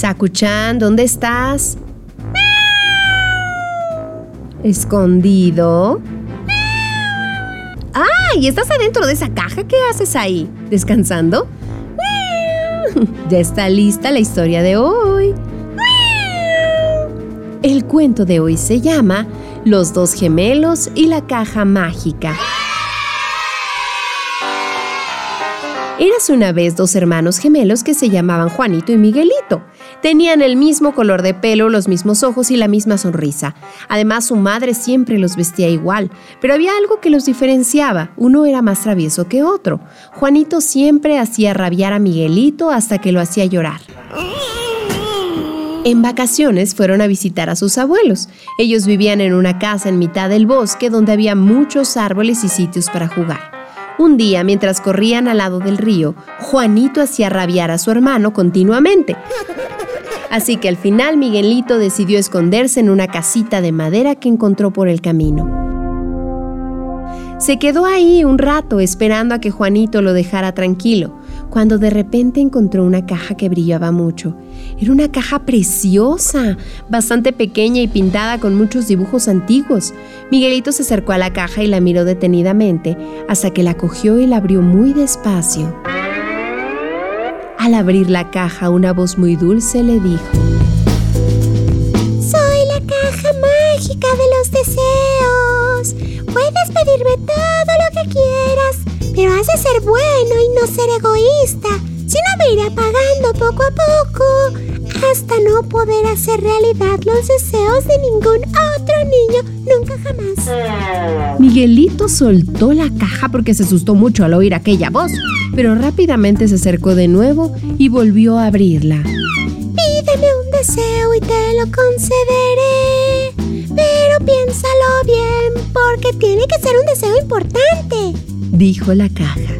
Sakuchan, ¿dónde estás? ¿Escondido? ¡Ay! ¿Estás adentro de esa caja? ¿Qué haces ahí? ¿Descansando? Ya está lista la historia de hoy. El cuento de hoy se llama Los dos gemelos y la caja mágica. Eras una vez dos hermanos gemelos que se llamaban Juanito y Miguelito. Tenían el mismo color de pelo, los mismos ojos y la misma sonrisa. Además, su madre siempre los vestía igual, pero había algo que los diferenciaba. Uno era más travieso que otro. Juanito siempre hacía rabiar a Miguelito hasta que lo hacía llorar. En vacaciones fueron a visitar a sus abuelos. Ellos vivían en una casa en mitad del bosque donde había muchos árboles y sitios para jugar. Un día, mientras corrían al lado del río, Juanito hacía rabiar a su hermano continuamente. Así que al final Miguelito decidió esconderse en una casita de madera que encontró por el camino. Se quedó ahí un rato esperando a que Juanito lo dejara tranquilo, cuando de repente encontró una caja que brillaba mucho. Era una caja preciosa, bastante pequeña y pintada con muchos dibujos antiguos. Miguelito se acercó a la caja y la miró detenidamente hasta que la cogió y la abrió muy despacio. Al abrir la caja, una voz muy dulce le dijo, pero has de ser bueno y no ser egoísta. Si no me iré apagando poco a poco hasta no poder hacer realidad los deseos de ningún otro niño nunca jamás. Miguelito soltó la caja porque se asustó mucho al oír aquella voz, pero rápidamente se acercó de nuevo y volvió a abrirla. Pídeme un deseo y te lo concederé, pero piénsalo bien porque tiene que ser un deseo importante, dijo la caja.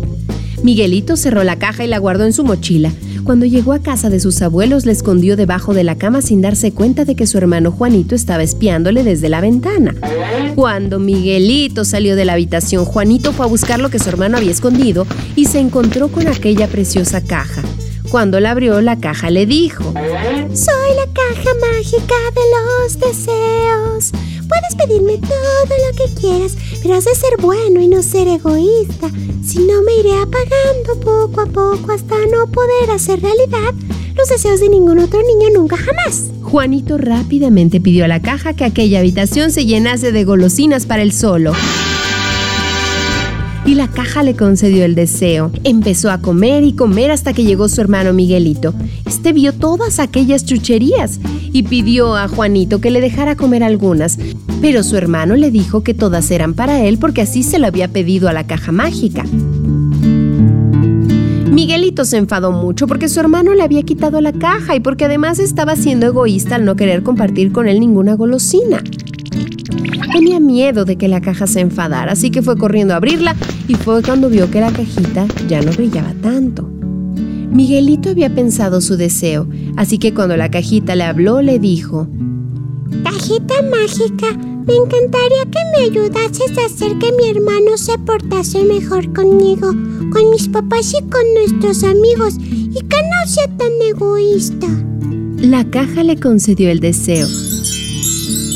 Miguelito cerró la caja y la guardó en su mochila. Cuando llegó a casa de sus abuelos, le escondió debajo de la cama sin darse cuenta de que su hermano Juanito estaba espiándole desde la ventana. Cuando Miguelito salió de la habitación, Juanito fue a buscar lo que su hermano había escondido y se encontró con aquella preciosa caja. Cuando la abrió, la caja le dijo, Soy la caja mágica de los deseos. Puedes pedirme todo lo que quieras, pero has de ser bueno y no ser egoísta. Si no, me iré apagando poco a poco hasta no poder hacer realidad los deseos de ningún otro niño nunca jamás. Juanito rápidamente pidió a la caja que aquella habitación se llenase de golosinas para él solo y la caja le concedió el deseo. Empezó a comer y comer hasta que llegó su hermano Miguelito. Este vio todas aquellas chucherías y pidió a Juanito que le dejara comer algunas, pero su hermano le dijo que todas eran para él porque así se lo había pedido a la caja mágica. Miguelito se enfadó mucho porque su hermano le había quitado la caja y porque además estaba siendo egoísta al no querer compartir con él ninguna golosina. Tenía miedo de que la caja se enfadara, así que fue corriendo a abrirla y fue cuando vio que la cajita ya no brillaba tanto. Miguelito había pensado su deseo, así que cuando la cajita le habló le dijo, Cajita mágica, me encantaría que me ayudases a hacer que mi hermano se portase mejor conmigo, con mis papás y con nuestros amigos, y que no sea tan egoísta. La caja le concedió el deseo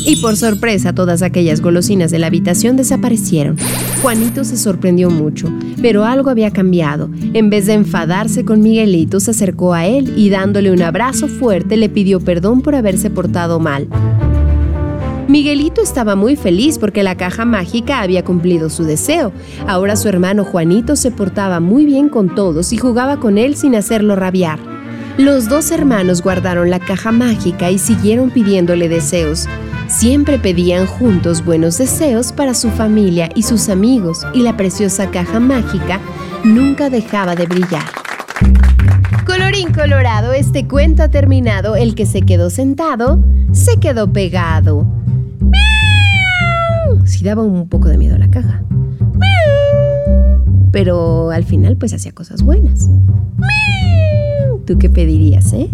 y por sorpresa, todas aquellas golosinas de la habitación desaparecieron. Juanito se sorprendió mucho, pero algo había cambiado. En vez de enfadarse con Miguelito, se acercó a él y dándole un abrazo fuerte le pidió perdón por haberse portado mal. Miguelito estaba muy feliz porque la caja mágica había cumplido su deseo. Ahora su hermano Juanito se portaba muy bien con todos y jugaba con él sin hacerlo rabiar. Los dos hermanos guardaron la caja mágica y siguieron pidiéndole deseos. Siempre pedían juntos buenos deseos para su familia y sus amigos y la preciosa caja mágica nunca dejaba de brillar. Colorín colorado, este cuento ha terminado. El que se quedó sentado, se quedó pegado. Sí daba un poco de miedo la caja. Pero al final pues hacía cosas buenas. ¿Tú qué pedirías, eh?